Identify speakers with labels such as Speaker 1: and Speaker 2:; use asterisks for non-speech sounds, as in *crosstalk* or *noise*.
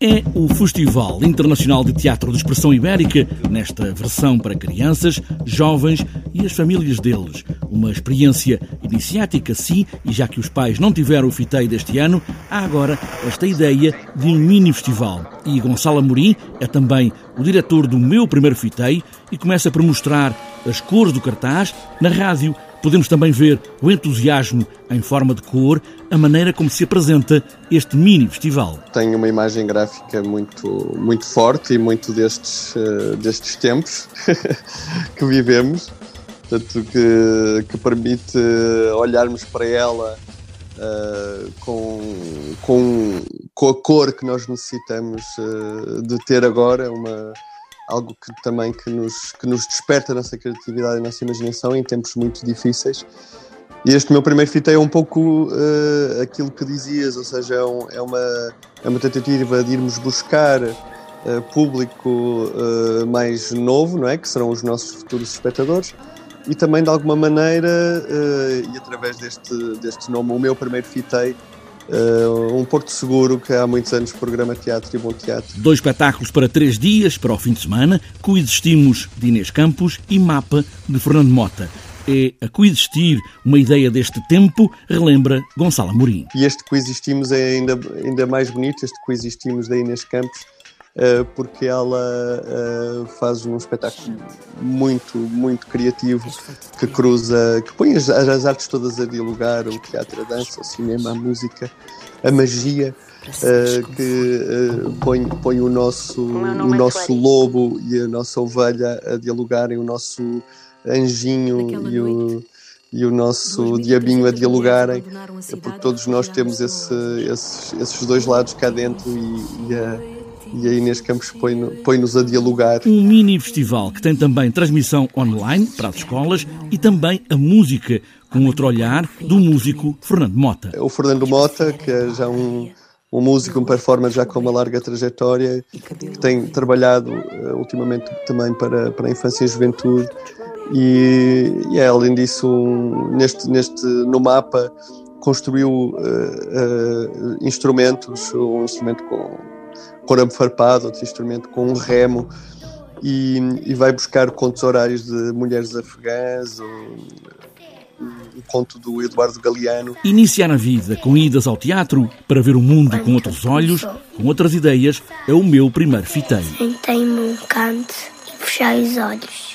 Speaker 1: É o Festival Internacional de Teatro de Expressão Ibérica, nesta versão para crianças, jovens e as famílias deles. Uma experiência iniciática, sim, e já que os pais não tiveram o fiteio deste ano, há agora esta ideia de um mini-festival. E Gonçalo Amorim é também o diretor do meu primeiro fiteio e começa por mostrar as cores do cartaz na rádio Podemos também ver o entusiasmo em forma de cor, a maneira como se apresenta este mini festival.
Speaker 2: Tem uma imagem gráfica muito, muito forte e muito destes, uh, destes tempos *laughs* que vivemos, portanto, que, que permite olharmos para ela uh, com, com, com a cor que nós necessitamos uh, de ter agora, uma algo que também que nos, que nos desperta a nossa criatividade e a nossa imaginação em tempos muito difíceis. E este meu primeiro fita é um pouco uh, aquilo que dizias, ou seja, é, um, é, uma, é uma tentativa de irmos buscar uh, público uh, mais novo, não é? que serão os nossos futuros espectadores, e também de alguma maneira, e através deste, deste nome, o meu primeiro fitei, um Porto Seguro que há muitos anos programa teatro e bom teatro.
Speaker 1: Dois espetáculos para três dias, para o fim de semana, Coexistimos de Inês Campos e Mapa de Fernando Mota. É a coexistir uma ideia deste tempo, relembra Gonçalo Amorim.
Speaker 2: E este coexistimos é ainda, ainda mais bonito, este coexistimos da Inês Campos, eh, porque ela eh, faz um espetáculo muito, muito criativo que cruza, que põe as, as artes todas a dialogar, o teatro, a dança, o cinema, a música, a magia. Uh, que uh, põe, põe o nosso, o nosso lobo e a nossa ovelha a dialogarem, o nosso anjinho e o, e o nosso diabinho a dialogarem, é porque todos nós temos esse, esses, esses dois lados cá dentro e, e a e a Inês Campos põe-nos a dialogar.
Speaker 1: Um mini festival que tem também transmissão online para as escolas e também a música, com outro olhar do músico Fernando Mota.
Speaker 2: O Fernando Mota, que é já um, um músico, um performer já com uma larga trajetória, que tem trabalhado uh, ultimamente também para, para a infância e a juventude. E, e é, além disso, um, neste, neste, no mapa, construiu uh, uh, instrumentos, um instrumento com com arame farpado, outro instrumento com um remo, e, e vai buscar contos horários de mulheres afegãs, o conto do Eduardo Galeano.
Speaker 1: Iniciar a vida com idas ao teatro para ver o mundo com outros olhos, com outras ideias, é o meu primeiro fiteio.
Speaker 3: Sentei-me um canto e fechei os olhos.